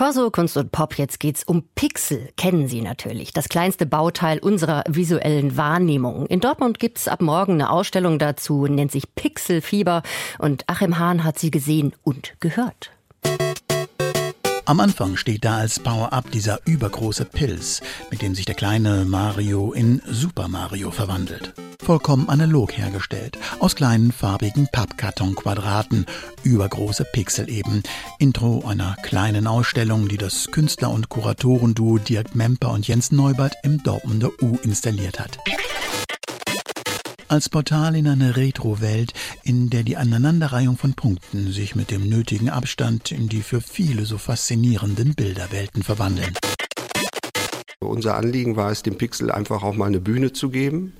Corso, Kunst und Pop, jetzt geht's um Pixel. Kennen Sie natürlich. Das kleinste Bauteil unserer visuellen Wahrnehmung. In Dortmund gibt's ab morgen eine Ausstellung dazu, nennt sich Pixelfieber. Und Achim Hahn hat sie gesehen und gehört. Am Anfang steht da als Power-Up dieser übergroße Pilz, mit dem sich der kleine Mario in Super Mario verwandelt. Vollkommen analog hergestellt, aus kleinen farbigen Pappkartonquadraten, übergroße Pixel eben. Intro einer kleinen Ausstellung, die das Künstler- und Kuratorenduo Dirk Memper und Jens Neubert im Dortmunder U installiert hat als Portal in eine Retro-Welt, in der die Aneinanderreihung von Punkten sich mit dem nötigen Abstand in die für viele so faszinierenden Bilderwelten verwandeln. Unser Anliegen war es, dem Pixel einfach auch mal eine Bühne zu geben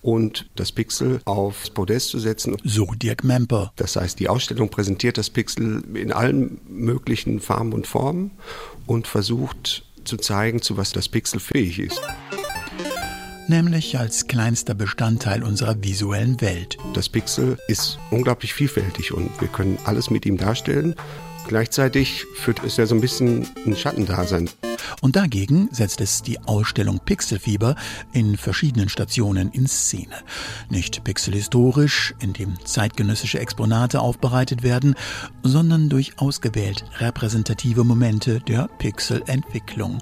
und das Pixel aufs Podest zu setzen. So Dirk Memper. Das heißt, die Ausstellung präsentiert das Pixel in allen möglichen Farben und Formen und versucht zu zeigen, zu was das Pixel fähig ist nämlich als kleinster Bestandteil unserer visuellen Welt. Das Pixel ist unglaublich vielfältig und wir können alles mit ihm darstellen. Gleichzeitig führt es ja so ein bisschen ein Schattendasein. Und dagegen setzt es die Ausstellung Pixelfieber in verschiedenen Stationen in Szene. Nicht pixelhistorisch, indem zeitgenössische Exponate aufbereitet werden, sondern durch ausgewählt repräsentative Momente der Pixelentwicklung.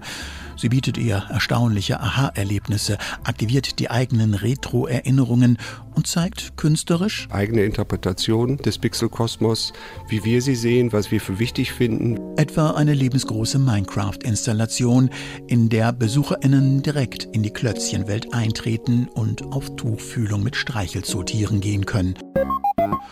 Sie bietet ihr erstaunliche Aha-Erlebnisse, aktiviert die eigenen Retro-Erinnerungen und zeigt künstlerisch eigene Interpretation des Pixelkosmos, wie wir sie sehen, was wir für wichtig finden. Etwa eine lebensgroße Minecraft-Installation, in der BesucherInnen direkt in die Klötzchenwelt eintreten und auf Tuchfühlung mit Streichelzootieren gehen können.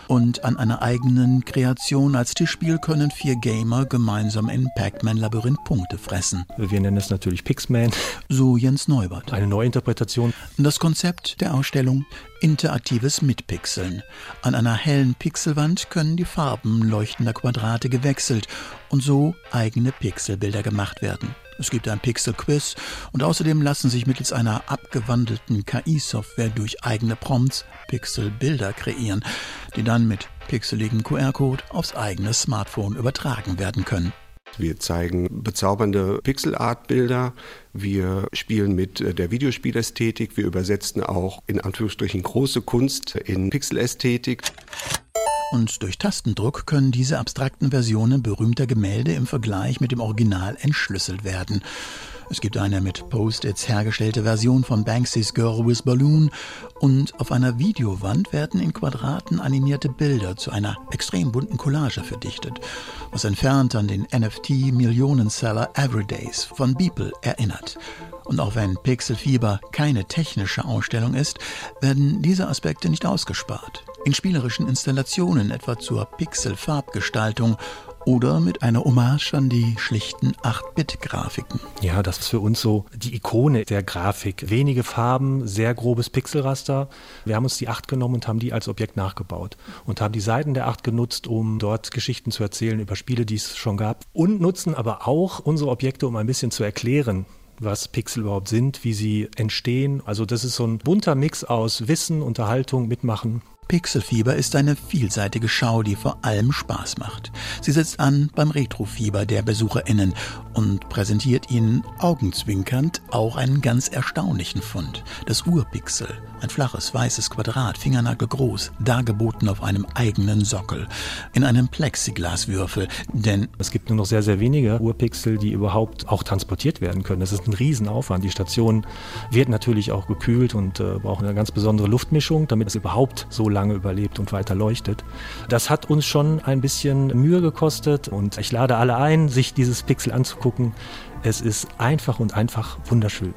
Und an einer eigenen Kreation als Tischspiel können vier Gamer gemeinsam in Pac-Man-Labyrinth Punkte fressen. Wir nennen es natürlich Pixman. So Jens Neubert. Eine Neuinterpretation. Das Konzept der Ausstellung interaktives Mitpixeln. An einer hellen Pixelwand können die Farben leuchtender Quadrate gewechselt und so eigene Pixelbilder gemacht werden. Es gibt ein Pixel-Quiz und außerdem lassen sich mittels einer abgewandelten KI-Software durch eigene Prompts Pixelbilder kreieren, die dann mit pixeligem QR-Code aufs eigene Smartphone übertragen werden können. Wir zeigen bezaubernde Pixel-Art-Bilder. Wir spielen mit äh, der Videospielästhetik. Wir übersetzen auch in Anführungsstrichen große Kunst in Pixelästhetik. Und durch Tastendruck können diese abstrakten Versionen berühmter Gemälde im Vergleich mit dem Original entschlüsselt werden. Es gibt eine mit Post-its hergestellte Version von Banksys Girl with Balloon und auf einer Videowand werden in Quadraten animierte Bilder zu einer extrem bunten Collage verdichtet, was entfernt an den NFT-Millionenseller Everydays von Beeple erinnert. Und auch wenn Pixelfieber keine technische Ausstellung ist, werden diese Aspekte nicht ausgespart. In spielerischen Installationen etwa zur Pixel-Farbgestaltung oder mit einer Hommage an die schlichten 8-Bit-Grafiken. Ja, das ist für uns so die Ikone der Grafik. Wenige Farben, sehr grobes Pixelraster. Wir haben uns die 8 genommen und haben die als Objekt nachgebaut und haben die Seiten der 8 genutzt, um dort Geschichten zu erzählen über Spiele, die es schon gab und nutzen aber auch unsere Objekte, um ein bisschen zu erklären, was Pixel überhaupt sind, wie sie entstehen. Also das ist so ein bunter Mix aus Wissen, Unterhaltung, Mitmachen Pixelfieber ist eine vielseitige Schau, die vor allem Spaß macht. Sie setzt an beim Retrofieber der BesucherInnen und präsentiert ihnen augenzwinkernd auch einen ganz erstaunlichen Fund. Das Urpixel. Ein flaches, weißes Quadrat, fingernagelgroß, dargeboten auf einem eigenen Sockel. In einem Plexiglaswürfel, denn es gibt nur noch sehr, sehr wenige Urpixel, die überhaupt auch transportiert werden können. Das ist ein Riesenaufwand. Die Station wird natürlich auch gekühlt und äh, braucht eine ganz besondere Luftmischung, damit es überhaupt so lange überlebt und weiter leuchtet. Das hat uns schon ein bisschen Mühe gekostet und ich lade alle ein, sich dieses Pixel anzugucken. Es ist einfach und einfach wunderschön.